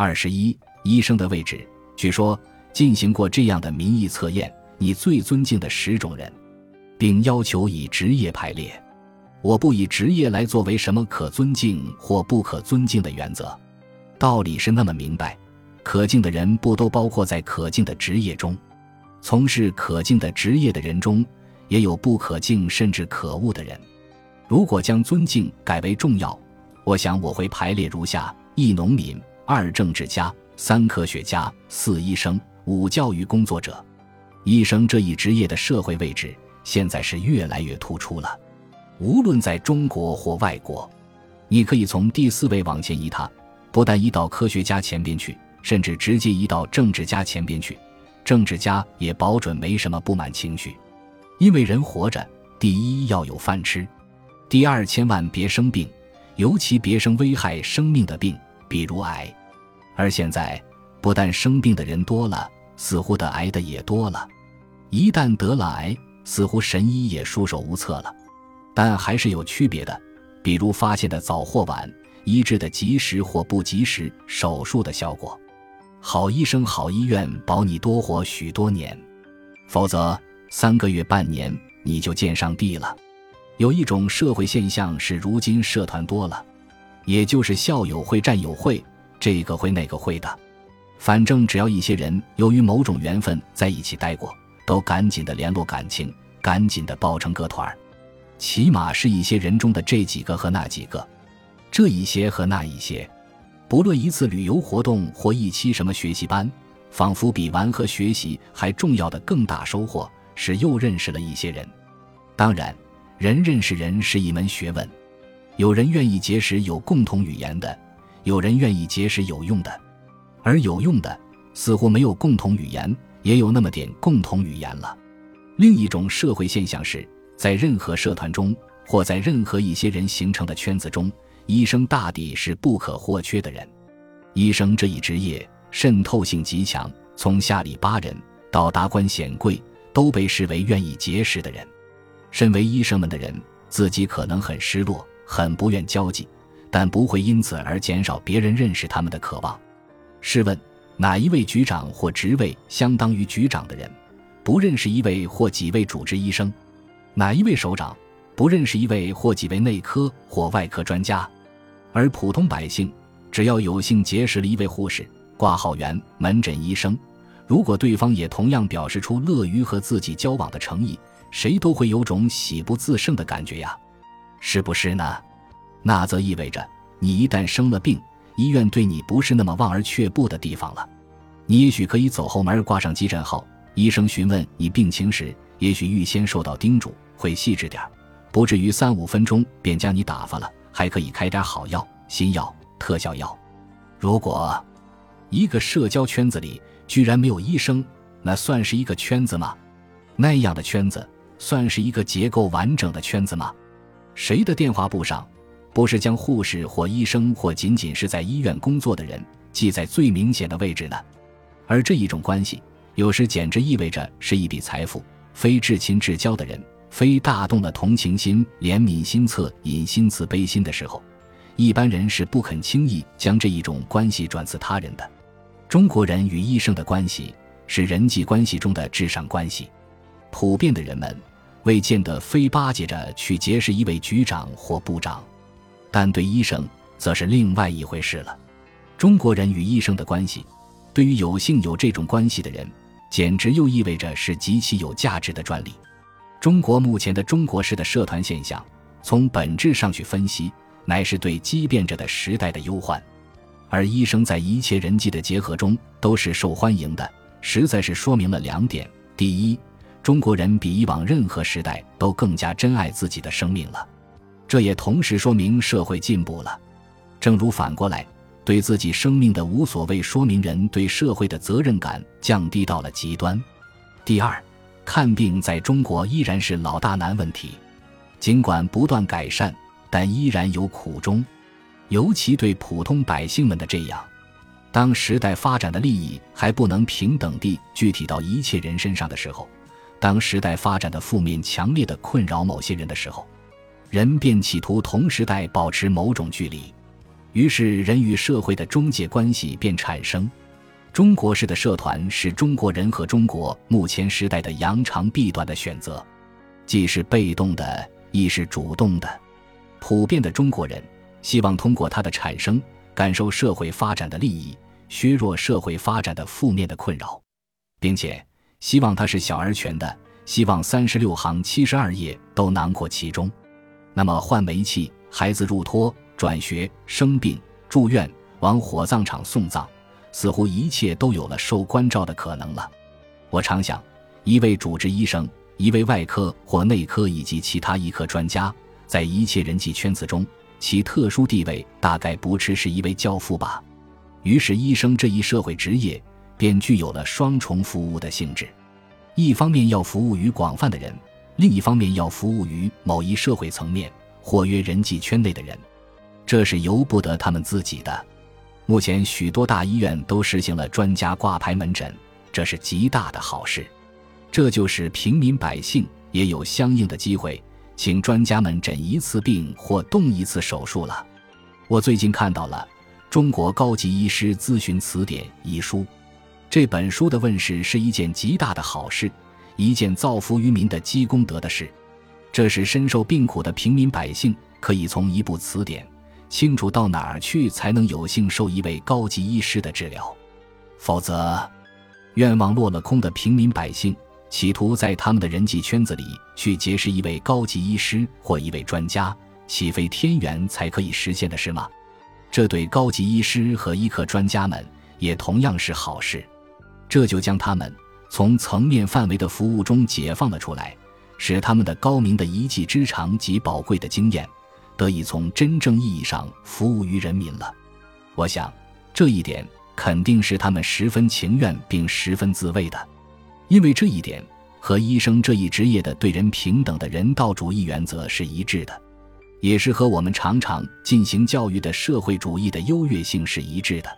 二十一，医生的位置。据说进行过这样的民意测验：你最尊敬的十种人，并要求以职业排列。我不以职业来作为什么可尊敬或不可尊敬的原则。道理是那么明白，可敬的人不都包括在可敬的职业中？从事可敬的职业的人中，也有不可敬甚至可恶的人。如果将尊敬改为重要，我想我会排列如下：一农民。二政治家，三科学家，四医生，五教育工作者。医生这一职业的社会位置现在是越来越突出了。无论在中国或外国，你可以从第四位往前移，他不但移到科学家前边去，甚至直接移到政治家前边去。政治家也保准没什么不满情绪，因为人活着，第一要有饭吃，第二千万别生病，尤其别生危害生命的病，比如癌。而现在，不但生病的人多了，似乎得癌的也多了。一旦得了癌，似乎神医也束手无策了。但还是有区别的，比如发现的早或晚，医治的及时或不及时，手术的效果。好医生、好医院保你多活许多年，否则三个月、半年你就见上帝了。有一种社会现象是，如今社团多了，也就是校友会、战友会。这个会那个会的，反正只要一些人由于某种缘分在一起待过，都赶紧的联络感情，赶紧的抱成个团儿。起码是一些人中的这几个和那几个，这一些和那一些，不论一次旅游活动或一期什么学习班，仿佛比玩和学习还重要的更大收获是又认识了一些人。当然，人认识人是一门学问，有人愿意结识有共同语言的。有人愿意结识有用的，而有用的似乎没有共同语言，也有那么点共同语言了。另一种社会现象是，在任何社团中，或在任何一些人形成的圈子中，医生大抵是不可或缺的人。医生这一职业渗透性极强，从下里巴人到达官显贵，都被视为愿意结识的人。身为医生们的人，自己可能很失落，很不愿交际。但不会因此而减少别人认识他们的渴望。试问，哪一位局长或职位相当于局长的人，不认识一位或几位主治医生？哪一位首长不认识一位或几位内科或外科专家？而普通百姓，只要有幸结识了一位护士、挂号员、门诊医生，如果对方也同样表示出乐于和自己交往的诚意，谁都会有种喜不自胜的感觉呀，是不是呢？那则意味着，你一旦生了病，医院对你不是那么望而却步的地方了。你也许可以走后门挂上急诊号，医生询问你病情时，也许预先受到叮嘱，会细致点不至于三五分钟便将你打发了，还可以开点好药、新药、特效药。如果一个社交圈子里居然没有医生，那算是一个圈子吗？那样的圈子算是一个结构完整的圈子吗？谁的电话簿上？不是将护士或医生或仅仅是在医院工作的人记在最明显的位置呢？而这一种关系，有时简直意味着是一笔财富。非至亲至交的人，非大动了同情心、怜悯心、恻隐心、慈悲心的时候，一般人是不肯轻易将这一种关系转赐他人的。中国人与医生的关系是人际关系中的至上关系。普遍的人们未见得非巴结着去结识一位局长或部长。但对医生则是另外一回事了。中国人与医生的关系，对于有幸有这种关系的人，简直又意味着是极其有价值的专利。中国目前的中国式的社团现象，从本质上去分析，乃是对畸变着的时代的忧患。而医生在一切人际的结合中都是受欢迎的，实在是说明了两点：第一，中国人比以往任何时代都更加珍爱自己的生命了。这也同时说明社会进步了，正如反过来，对自己生命的无所谓，说明人对社会的责任感降低到了极端。第二，看病在中国依然是老大难问题，尽管不断改善，但依然有苦衷。尤其对普通百姓们的这样，当时代发展的利益还不能平等地具体到一切人身上的时候，当时代发展的负面强烈的困扰某些人的时候。人便企图同时代保持某种距离，于是人与社会的中介关系便产生。中国式的社团是中国人和中国目前时代的扬长避短的选择，既是被动的，亦是主动的。普遍的中国人希望通过它的产生，感受社会发展的利益，削弱社会发展的负面的困扰，并且希望它是小而全的，希望三十六行七十二页都囊括其中。那么，换煤气、孩子入托、转学、生病、住院、往火葬场送葬，似乎一切都有了受关照的可能了。我常想，一位主治医生，一位外科或内科以及其他医科专家。在一切人际圈子中，其特殊地位大概不啻是一位教父吧。于是，医生这一社会职业便具有了双重服务的性质：一方面要服务于广泛的人，另一方面要服务于某一社会层面或约人际圈内的人。这是由不得他们自己的。目前，许多大医院都实行了专家挂牌门诊，这是极大的好事。这就是平民百姓也有相应的机会。请专家们诊一次病或动一次手术了。我最近看到了《中国高级医师咨询词典》一书，这本书的问世是一件极大的好事，一件造福于民的积功德的事。这是深受病苦的平民百姓可以从一部词典清楚到哪儿去才能有幸受一位高级医师的治疗，否则，愿望落了空的平民百姓。企图在他们的人际圈子里去结识一位高级医师或一位专家，岂非天缘才可以实现的事吗？这对高级医师和医科专家们也同样是好事。这就将他们从层面范围的服务中解放了出来，使他们的高明的一技之长及宝贵的经验得以从真正意义上服务于人民了。我想，这一点肯定是他们十分情愿并十分自卫的。因为这一点和医生这一职业的对人平等的人道主义原则是一致的，也是和我们常常进行教育的社会主义的优越性是一致的，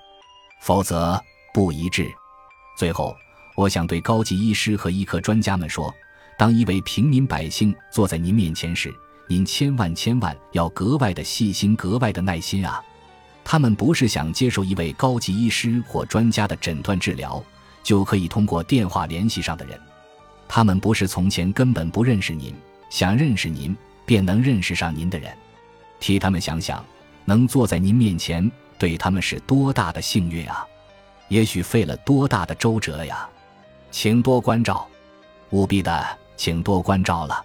否则不一致。最后，我想对高级医师和医科专家们说：当一位平民百姓坐在您面前时，您千万千万要格外的细心，格外的耐心啊！他们不是想接受一位高级医师或专家的诊断治疗。就可以通过电话联系上的人，他们不是从前根本不认识您，想认识您便能认识上您的人。替他们想想，能坐在您面前，对他们是多大的幸运啊！也许费了多大的周折呀！请多关照，务必的，请多关照了。